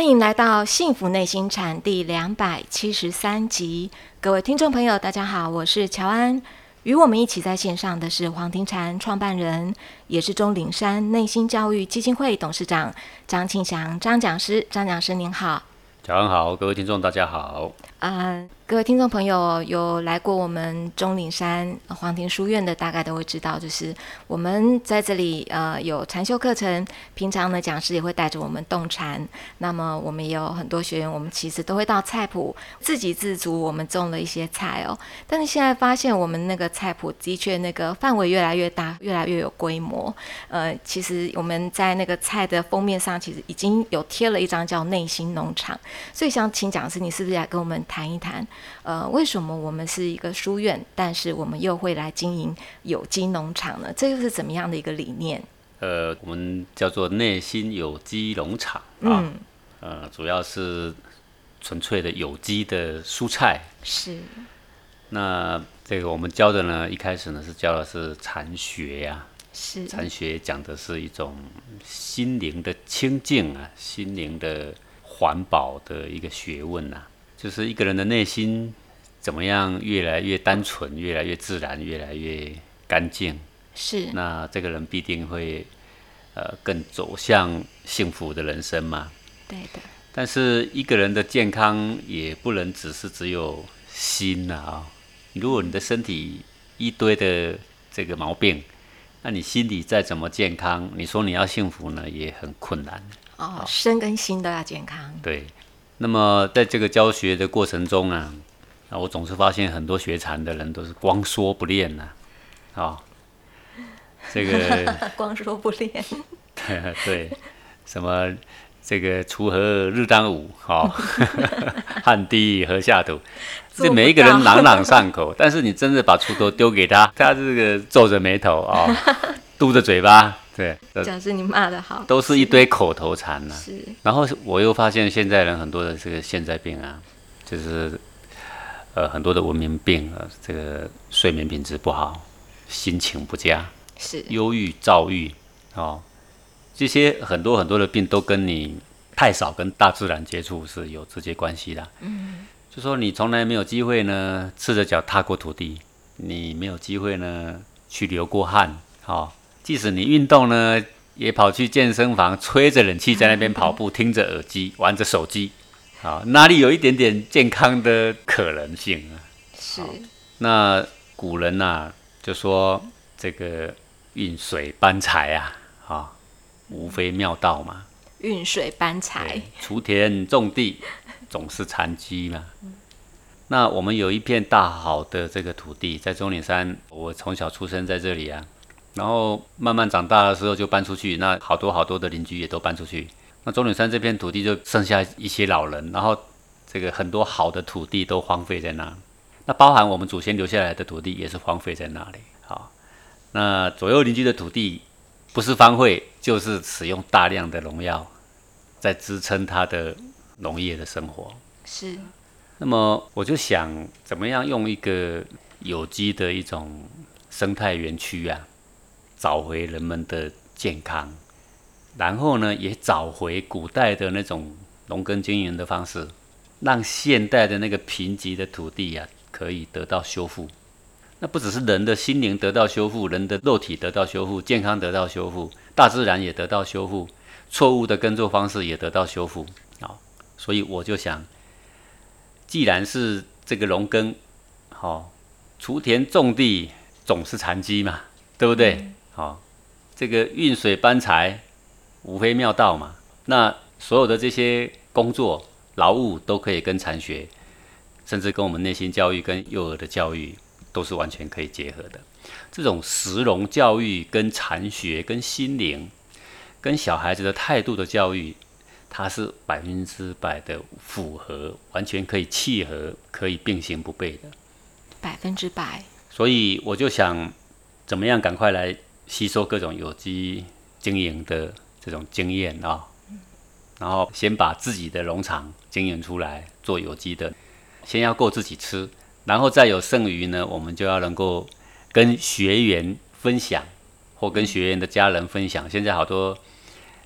欢迎来到《幸福内心禅》第两百七十三集，各位听众朋友，大家好，我是乔安。与我们一起在线上的是黄庭禅创办人，也是钟岭山内心教育基金会董事长张庆祥张讲师。张讲师您好，乔安好，各位听众大家好。啊，各位听众朋友，有来过我们钟岭山黄庭书院的，大概都会知道，就是我们在这里呃有禅修课程，平常呢讲师也会带着我们动禅。那么我们也有很多学员，我们其实都会到菜谱自给自足，我们种了一些菜哦。但是现在发现，我们那个菜谱的确那个范围越来越大，越来越有规模。呃，其实我们在那个菜的封面上，其实已经有贴了一张叫“内心农场”。所以想请讲师，你是不是来跟我们？谈一谈，呃，为什么我们是一个书院，但是我们又会来经营有机农场呢？这又是怎么样的一个理念？呃，我们叫做内心有机农场啊，呃，主要是纯粹的有机的蔬菜。是。那这个我们教的呢，一开始呢是教的是禅学呀，是禅学讲的是一种心灵的清净啊，心灵的环保的一个学问呐。就是一个人的内心怎么样越来越单纯，越来越自然，越来越干净。是。那这个人必定会呃更走向幸福的人生嘛？对的。但是一个人的健康也不能只是只有心呐啊！如果你的身体一堆的这个毛病，那你心里再怎么健康，你说你要幸福呢，也很困难。哦，身跟心都要健康。对。那么在这个教学的过程中啊，啊，我总是发现很多学禅的人都是光说不练呐，啊，这个 光说不练，对 对，什么这个锄禾日当午，好，汗滴禾下土，这每一个人朗朗上口，但是你真的把锄头丢给他，他这个皱着眉头啊，嘟着嘴巴。对，讲是你骂的好，都是一堆口头禅呢。是，然后我又发现现在人很多的这个现在病啊，就是呃很多的文明病啊，这个睡眠品质不好，心情不佳，是忧郁、躁郁哦，这些很多很多的病都跟你太少跟大自然接触是有直接关系的。嗯，就说你从来没有机会呢，赤着脚踏过土地，你没有机会呢去流过汗，好。即使你运动呢，也跑去健身房，吹着冷气在那边跑步，听着耳机，玩着手机，啊，哪里有一点点健康的可能性啊？是。那古人呐，就说这个运水搬柴啊，啊，无非妙道嘛。运水搬柴，锄田种地，总是残机嘛。那我们有一片大好的这个土地，在中岭山，我从小出生在这里啊。然后慢慢长大的时候就搬出去，那好多好多的邻居也都搬出去，那中岭山这片土地就剩下一些老人，然后这个很多好的土地都荒废在那，那包含我们祖先留下来的土地也是荒废在那里。好，那左右邻居的土地不是荒废，就是使用大量的农药在支撑它的农业的生活。是，那么我就想怎么样用一个有机的一种生态园区啊。找回人们的健康，然后呢，也找回古代的那种农耕经营的方式，让现代的那个贫瘠的土地啊，可以得到修复。那不只是人的心灵得到修复，人的肉体得到修复，健康得到修复，大自然也得到修复，错误的耕作方式也得到修复。好，所以我就想，既然是这个农耕，好，锄田种地总是残疾嘛，对不对？好，这个运水搬柴，无非妙道嘛。那所有的这些工作劳务都可以跟禅学，甚至跟我们内心教育、跟幼儿的教育，都是完全可以结合的。这种实荣教育、跟禅学、跟心灵、跟小孩子的态度的教育，它是百分之百的符合，完全可以契合，可以并行不悖的。百分之百。所以我就想，怎么样赶快来。吸收各种有机经营的这种经验啊，然后先把自己的农场经营出来做有机的，先要够自己吃，然后再有剩余呢，我们就要能够跟学员分享，或跟学员的家人分享。现在好多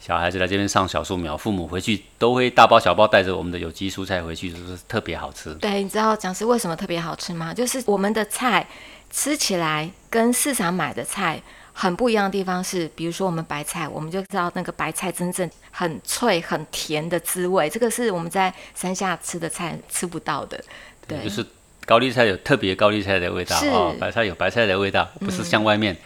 小孩子来这边上小树苗，父母回去都会大包小包带着我们的有机蔬菜回去，就是特别好吃。对，你知道讲是为什么特别好吃吗？就是我们的菜吃起来跟市场买的菜很不一样的地方是，比如说我们白菜，我们就知道那个白菜真正很脆、很甜的滋味，这个是我们在山下吃的菜吃不到的。对，就是高丽菜有特别高丽菜的味道是哦，白菜有白菜的味道，不是像外面、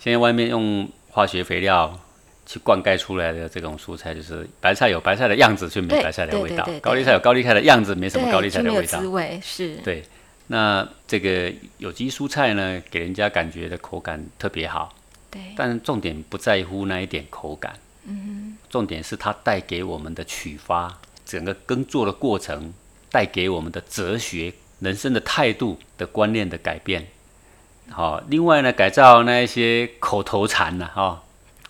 现在外面用化学肥料去灌溉出来的这种蔬菜，就是白菜有白菜的样子，却没白菜的味道对对对；对高丽菜有高丽菜的样子，没什么，高丽菜的味道滋。味，是，对，那这个有机蔬菜呢，给人家感觉的口感特别好，对，但重点不在乎那一点口感，嗯，重点是它带给我们的启发，整个耕作的过程带给我们的哲学、人生的态度的观念的改变。好、另外呢，改造那一些口头禅呐、哈、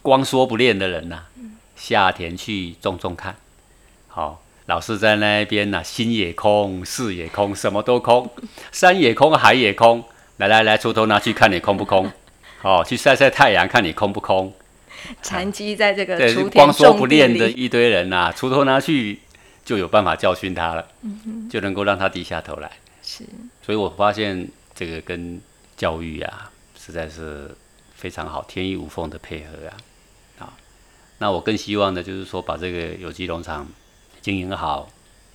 光说不练的人呐、下田去种种看，好、老是在那边呐、心也空，事也空，什么都空，山也空，海也空。来来来，锄头拿去看你空不空？哦，去晒晒太阳，看你空不空？残疾在这个对，光说不练的一堆人呐、锄头拿去就有办法教训他了，就能够让他低下头来。是，所以我发现这个跟教育啊，实在是非常好，天衣无缝的配合啊。啊，那我更希望的就是说，把这个有机农场经营好，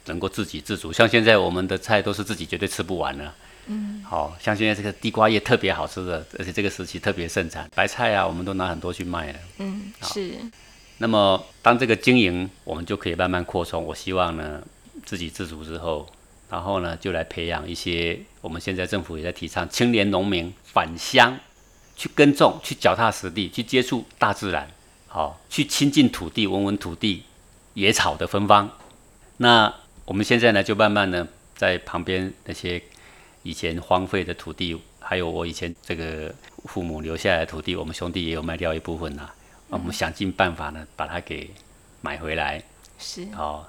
能够自给自足。像现在我们的菜都是自己绝对吃不完了。嗯，好像现在这个地瓜叶特别好吃的，而且这个时期特别盛产。白菜啊，我们都拿很多去卖了。嗯，是，那么当这个经营，我们就可以慢慢扩充。我希望呢，自给自足之后，然后呢，就来培养一些我们现在政府也在提倡青年农民返乡去耕种、去脚踏实地、去接触大自然，好，去亲近土地、闻闻土地野草的芬芳。那我们现在呢，就慢慢呢，在旁边那些以前荒废的土地，还有我以前这个父母留下来的土地，我们兄弟也有卖掉一部分啦、我们想尽办法呢，把它给买回来。是，哦。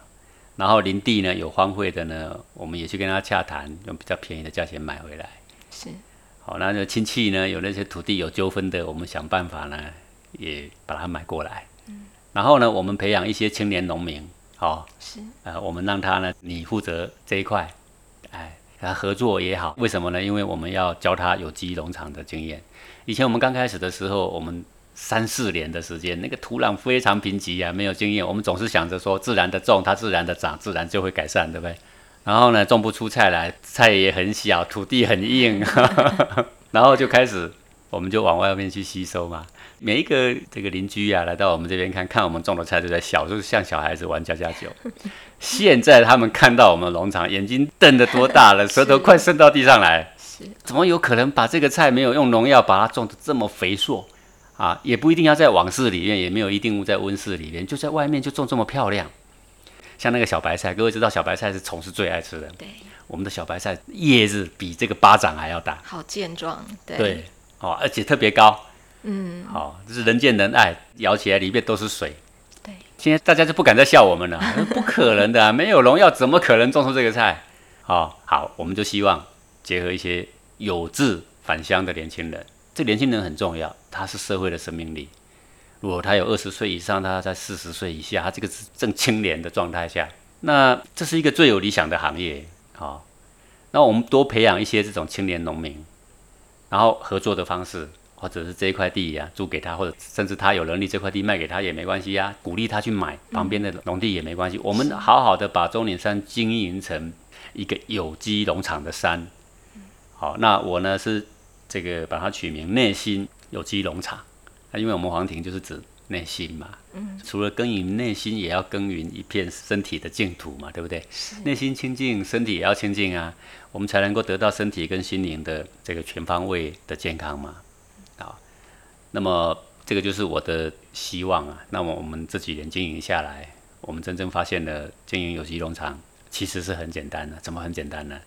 然后林地呢有荒废的呢，我们也去跟他洽谈，用比较便宜的价钱买回来。是，好，那就亲戚呢有那些土地有纠纷的，我们想办法呢也把它买过来。嗯。然后呢，我们培养一些青年农民，好、是，呃，我们让他呢，你负责这一块，他合作也好。为什么呢？因为我们要教他有机农场的经验。以前我们刚开始的时候，我们三四年的时间，那个土壤非常贫瘠啊，没有经验，我们总是想着说自然的种，它自然的长，自然就会改善，对不对？然后呢，种不出菜来，菜也很小，土地很硬，然后就开始，我们就往外面去吸收嘛。每一个这个邻居啊，来到我们这边看看我们种的菜，就在笑，就是像小孩子玩家家酒。现在他们看到我们农场，眼睛瞪得多大了，舌头快伸到地上来。是，怎么有可能把这个菜没有用农药把它种得这么肥硕啊？也不一定要在网室里面，也没有一定在温室里面，就在外面就种这么漂亮。像那个小白菜，各位知道小白菜是虫是最爱吃的。对，我们的小白菜叶子比这个巴掌还要大，好健壮，对，对，哦，而且特别高，嗯，好、这是人见人爱，咬起来里面都是水。对，现在大家就不敢再笑我们了，不可能的啊、没有农药怎么可能种出这个菜？好、好，我们就希望结合一些有志返乡的年轻人，这年轻人很重要，他是社会的生命力。如果他有二十岁以上，他在四十岁以下，他这个是正青年的状态下，那这是一个最有理想的行业。好、那我们多培养一些这种青年农民，然后合作的方式，或者是这一块地呀、租给他，或者甚至他有能力这块地卖给他也没关系呀、鼓励他去买旁边的农地也没关系。我们好好的把中岭山经营成一个有机农场的山。好，那我呢是这个把它取名内心有机农场，那因为我们黄庭就是指内心嘛，嗯，除了耕耘内心，也要耕耘一片身体的净土嘛，对不对？内心清净，身体也要清净啊，我们才能够得到身体跟心灵的这个全方位的健康嘛。好，那么这个就是我的希望啊。那么我们这几年经营下来，我们真正发现了经营有机农场其实是很简单的。怎么很简单呢？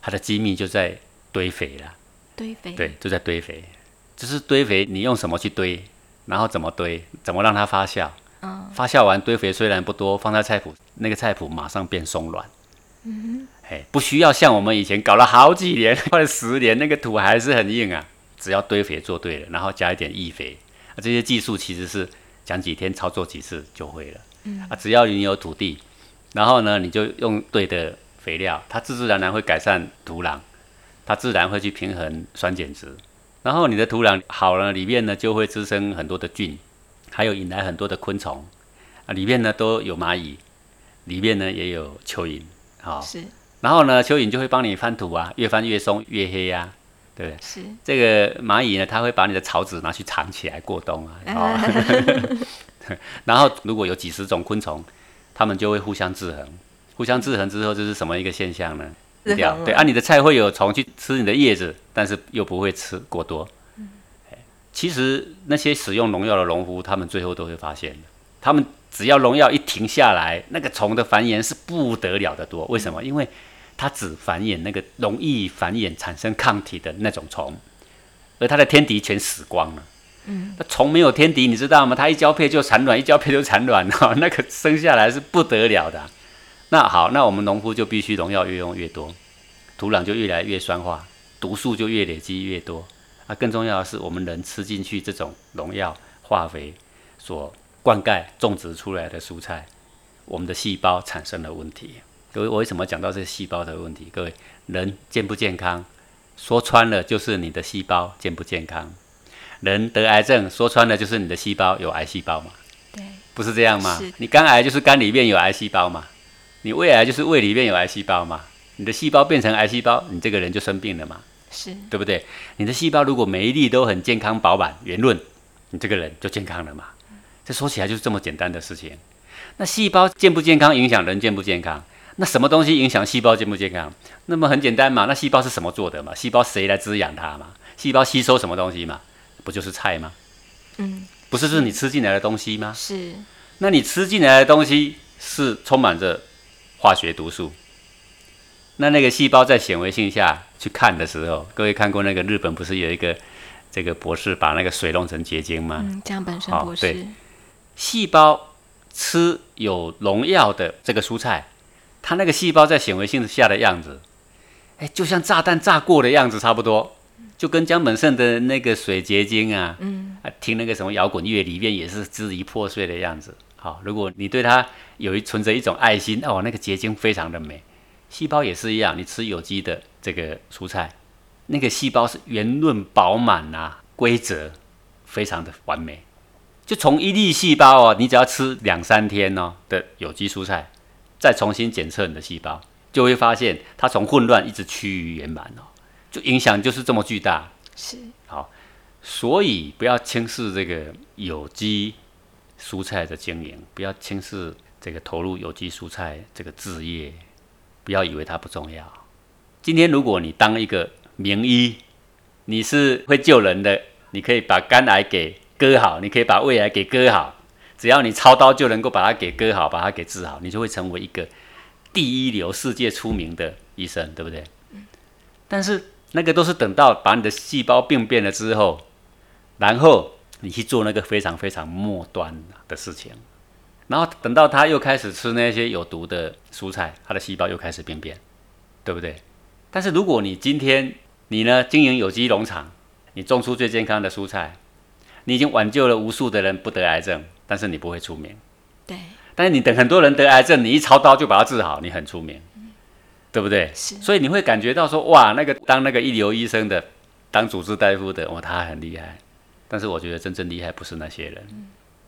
它的机密就在堆肥啦。堆肥，对，就在堆肥，只是堆肥，你用什么去堆，然后怎么堆，怎么让它发酵。嗯，发酵完堆肥虽然不多，放在菜谱，那个菜谱马上变松软。嗯哎，不需要像我们以前搞了好几年，快十年，那个土还是很硬啊。只要堆肥做对了，然后加一点易肥，啊、这些技术其实是讲几天，操作几次就会了。嗯啊，只要你有土地，然后呢，你就用对的肥料，它自自然然会改善土壤，它自然会去平衡酸碱值。然后你的土壤好了，里面呢就会滋生很多的菌，还有引来很多的昆虫啊，里面呢都有蚂蚁，里面呢也有蚯蚓，好。是。然后呢，蚯蚓就会帮你翻土啊，越翻越松越黑呀。对，是这个蚂蚁呢，它会把你的草籽拿去藏起来过冬啊。然后如果有几十种昆虫，它们就会互相制衡，互相制衡之后，这是什么一个现象呢？掉对，啊，你的菜会有虫去吃你的叶子，但是又不会吃过多。其实那些使用农药的农夫，他们最后都会发现的，他们只要农药一停下来，那个虫的繁衍是不得了的多。为什么？因为它只繁衍那个容易繁衍、产生抗体的那种虫，而它的天敌全死光了。嗯，那虫没有天敌，你知道吗？它一交配就产卵，一交配就产卵哦，那个生下来是不得了的。那好，那我们农夫就必须农药越用越多，土壤就越来越酸化，毒素就越累积越多。啊，更重要的是，我们人吃进去这种农药、化肥所灌溉、种植出来的蔬菜，我们的细胞产生了问题。各位，我为什么讲到这细胞的问题？各位，人健不健康，说穿了就是你的细胞健不健康。人得癌症，说穿了就是你的细胞有癌细胞嘛？对，不是这样吗？你肝癌就是肝里面有癌细胞嘛？你胃癌就是胃里面有癌细胞嘛？你的细胞变成癌细胞，你这个人就生病了嘛？是对不对？你的细胞如果每一粒都很健康饱满圆润，你这个人就健康了嘛？这说起来就是这么简单的事情。那细胞健不健康影响人健不健康？那什么东西影响细胞健不健康？那么很简单嘛，那细胞是什么做的嘛？细胞谁来滋养它嘛？细胞吸收什么东西嘛？不就是菜吗？嗯，不是是你吃进来的东西吗？是。那你吃进来的东西是充满着化学毒素。那那个细胞在显微镜下去看的时候，各位看过那个日本不是有一个这个博士把那个水弄成结晶吗？嗯，江本身博士。对，细胞吃有农药的这个蔬菜。它那个细胞在显微镜下的样子，哎，就像炸弹炸过的样子差不多，就跟江本胜的那个水结晶啊，嗯，啊，听那个什么摇滚乐里面也是支离破碎的样子。好，如果你对它有一存着一种爱心，哦，那个结晶非常的美。细胞也是一样，你吃有机的这个蔬菜，那个细胞是圆润饱满啊，规则非常的完美。就从一粒细胞哦，你只要吃两三天哦的有机蔬菜。再重新检测你的细胞，就会发现它从混乱一直趋于圆满哦，就影响就是这么巨大。是好，所以不要轻视这个有机蔬菜的经营，不要轻视这个投入有机蔬菜这个置业，不要以为它不重要。今天如果你当一个名医，你是会救人的，你可以把肝癌给割好，你可以把胃癌给割好。只要你操刀就能够把它给割好，把它给治好，你就会成为一个第一流、世界出名的医生，对不对？但是那个都是等到把你的细胞病变了之后，然后你去做那个非常非常末端的事情，然后等到他又开始吃那些有毒的蔬菜，他的细胞又开始病变，对不对？但是如果你今天你呢经营有机农场，你种出最健康的蔬菜，你已经挽救了无数的人不得癌症。但是你不会出名，对。但是你等很多人得癌症，你一操刀就把它治好，你很出名，对不对？是。所以你会感觉到说，哇，那个当那个一流医生的，当主治大夫的，哇，他很厉害。但是我觉得真正厉害不是那些人，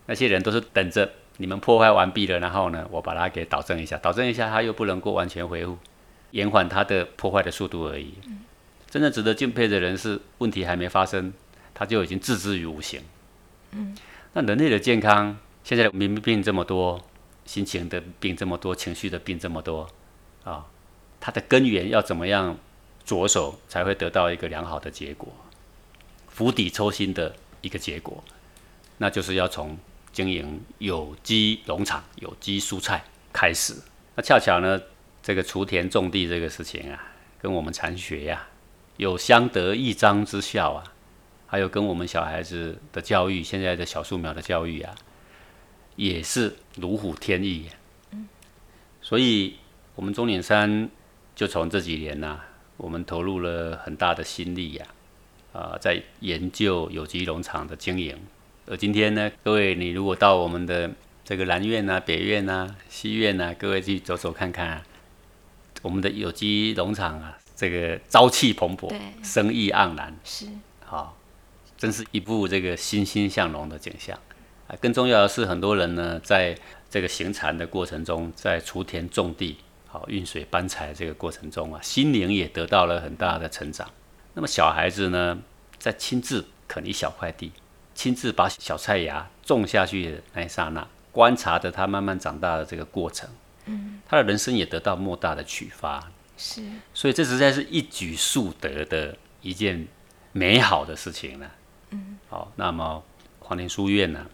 那些人都是等着你们破坏完毕了，然后呢，我把它给导正一下，导正一下，他又不能够完全恢复，延缓它的破坏的速度而已。真正值得敬佩的人是问题还没发生，他就已经置之于无形。嗯。那人类的健康，现在的民病这么多，心情的病这么多，情绪的病这么多，啊，它的根源要怎么样着手才会得到一个良好的结果，釜底抽薪的一个结果，那就是要从经营有机农场、有机蔬菜开始。那恰巧呢，这个锄田种地这个事情啊，跟我们禅学呀，有相得益彰之效啊。还有跟我们小孩子的教育，现在的小树苗的教育啊，也是如虎添翼。所以，我们中岭山就从这几年呐，我们投入了很大的心力呀，啊，在研究有机农场的经营，而今天呢，各位你如果到我们的这个南苑啊、北苑啊、西苑啊，各位去走走看看啊，我们的有机农场啊，这个朝气蓬勃，生意盎然，是好，真是一部这个欣欣向荣的景象啊。更重要的是，很多人呢，在这个行禅的过程中，在锄田种地、好运水搬柴这个过程中啊，心灵也得到了很大的成长。那么小孩子呢，在亲自啃一小块地，亲自把小菜芽种下去的那一刹那。观察着他慢慢长大的这个过程，嗯，他的人生也得到莫大的启发，是，所以这实在是一举数得的一件美好的事情了，嗯，好，那么黄庭书院呢，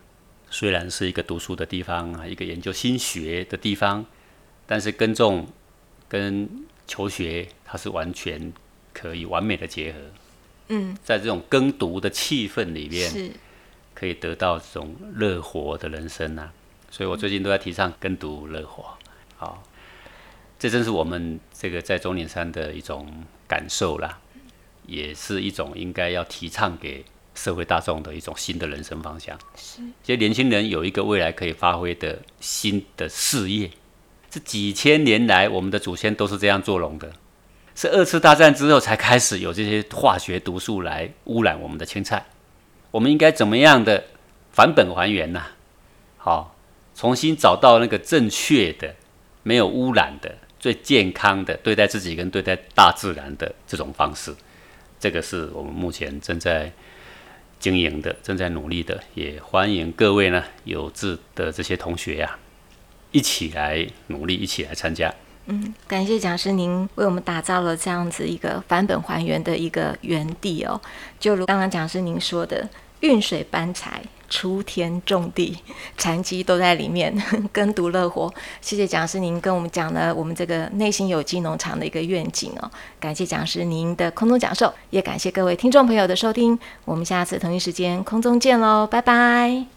虽然是一个读书的地方啊，一个研究心学的地方，但是耕种跟求学它是完全可以完美的结合，嗯，在这种耕读的气氛里面，是，可以得到这种乐活的人生啊。所以我最近都在提倡耕读乐活，好，这正是我们这个在中岭山的一种感受啦，也是一种应该要提倡给社会大众的一种新的人生方向。是，其实年轻人有一个未来可以发挥的新的事业，这几千年来我们的祖先都是这样做龙的，是二次大战之后才开始有这些化学毒素来污染我们的青菜，我们应该怎么样的返本还原呢？好。重新找到那个正确的、没有污染的、最健康的对待自己跟对待大自然的这种方式，这个是我们目前正在经营的、正在努力的。也欢迎各位呢有志的这些同学呀，一起来努力，一起来参加。嗯，感谢讲师您为我们打造了这样子一个返本还原的一个园地哦。就如刚刚讲师您说的，运水搬柴。锄田种地，禅机都在里面，耕读乐活。谢谢讲师，您跟我们讲了我们这个内心有机农场的一个愿景哦。感谢讲师您的空中讲授，也感谢各位听众朋友的收听。我们下次同一时间空中见喽，拜拜。